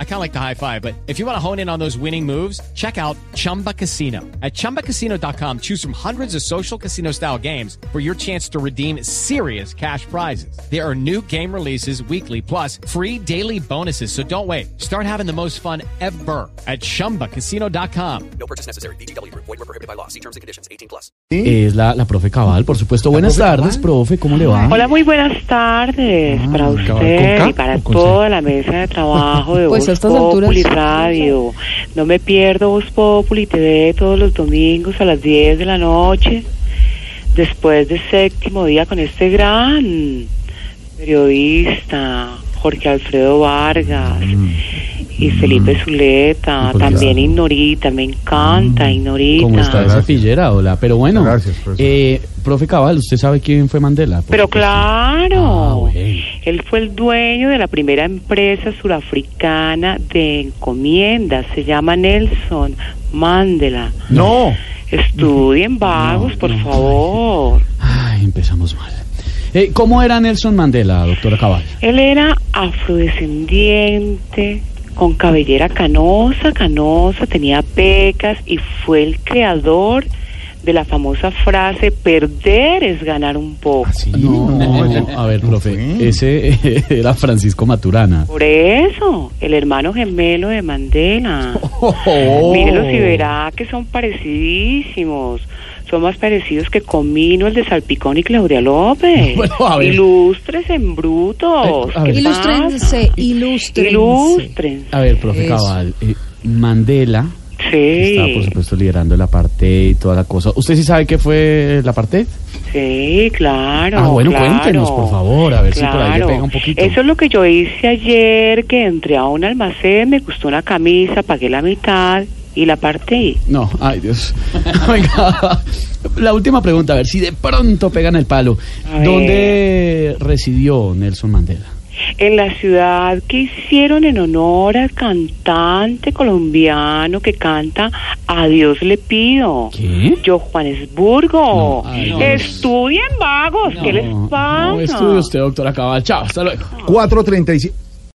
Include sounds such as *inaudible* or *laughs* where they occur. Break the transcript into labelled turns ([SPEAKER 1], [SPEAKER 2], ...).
[SPEAKER 1] I kind of like the high five, but if you want to hone in on those winning moves, check out Chumba Casino. At chumbacasino.com, choose from hundreds of social casino style games for your chance to redeem serious cash prizes. There are new game releases weekly, plus free daily bonuses. So don't wait. Start having the most fun ever at chumbacasino.com.
[SPEAKER 2] No purchase necessary. BGW. Void were prohibited by law. See terms and conditions. 18 plus.
[SPEAKER 3] Es la, la profe Cabal, por supuesto. Buenas tardes, profe, ¿cómo le va?
[SPEAKER 4] Hola, muy buenas tardes
[SPEAKER 3] Ah,
[SPEAKER 4] para
[SPEAKER 3] ¿con K
[SPEAKER 4] usted y para toda la mesa de trabajo de *laughs*
[SPEAKER 5] Pues a estas
[SPEAKER 4] Populi
[SPEAKER 5] alturas.
[SPEAKER 4] Radio. No me pierdo Voz Populi TV todos los domingos a las 10 de la noche, después del séptimo día con este gran periodista, Jorge Alfredo Vargas. Y Felipe Zuleta,
[SPEAKER 3] Mm. Pues
[SPEAKER 4] también. Ignorita, me encanta Ignorita.
[SPEAKER 3] ¿Cómo está esa pillera? Hola, pero bueno.
[SPEAKER 6] Gracias, profesor.
[SPEAKER 3] eh, profe Cabal, ¿usted sabe quién fue Mandela?
[SPEAKER 4] Pero claro,
[SPEAKER 3] Ah, bueno.
[SPEAKER 4] Él fue el dueño de la primera empresa surafricana de encomiendas, se llama Nelson Mandela.
[SPEAKER 6] No.
[SPEAKER 4] Estudien vagos,
[SPEAKER 3] No,
[SPEAKER 4] por
[SPEAKER 3] no,
[SPEAKER 4] favor.
[SPEAKER 3] Ay, empezamos mal. Eh, ¿Cómo era Nelson Mandela, doctora Cabal?
[SPEAKER 4] Él era afrodescendiente, con cabellera canosa, canosa, tenía pecas y fue el creador de la famosa frase perder es ganar un poco.
[SPEAKER 3] No,
[SPEAKER 6] no, ese-
[SPEAKER 3] a ver, profe, ese *laughs* era Francisco Maturana.
[SPEAKER 4] Por eso, el hermano gemelo de Mandela.
[SPEAKER 3] Oh.
[SPEAKER 4] Mírelos y verá que son parecidísimos. Son más parecidos que Comino, el de Salpicón y Claudia López. *laughs*
[SPEAKER 3] Bueno, a ver.
[SPEAKER 4] Ilustres en brutos.
[SPEAKER 3] Eh.
[SPEAKER 5] Ilústrense, ilústrense.
[SPEAKER 4] Ilustren.
[SPEAKER 3] A ver, profe
[SPEAKER 5] Eso.
[SPEAKER 3] Cabal, eh, Mandela
[SPEAKER 4] Sí,
[SPEAKER 3] está, por supuesto, liderando el apartheid y toda la cosa. ¿Usted sí sabe qué fue el apartheid?
[SPEAKER 4] sí, claro.
[SPEAKER 3] Ah, bueno,
[SPEAKER 4] claro.
[SPEAKER 3] cuéntenos, por favor, a ver si por ahí le
[SPEAKER 4] Claro.
[SPEAKER 3] pega un poquito.
[SPEAKER 4] Eso es lo que yo hice ayer, que entré a un almacén, me costó una camisa, pagué la mitad y la partí.
[SPEAKER 3] No, ay Dios. *laughs* Venga, la última pregunta, a ver si de pronto pegan el palo.
[SPEAKER 4] A ver.
[SPEAKER 3] ¿Dónde residió Nelson Mandela?
[SPEAKER 4] En la ciudad que hicieron en honor al cantante colombiano que canta A Dios le pido.
[SPEAKER 3] ¿Qué?
[SPEAKER 4] Yo, Juanesburgo.
[SPEAKER 3] No, ay, no.
[SPEAKER 4] Estudien vagos, ¿qué les pasa?
[SPEAKER 3] No, estudie usted, doctora Cabal. Chao, hasta luego.
[SPEAKER 6] 4.35.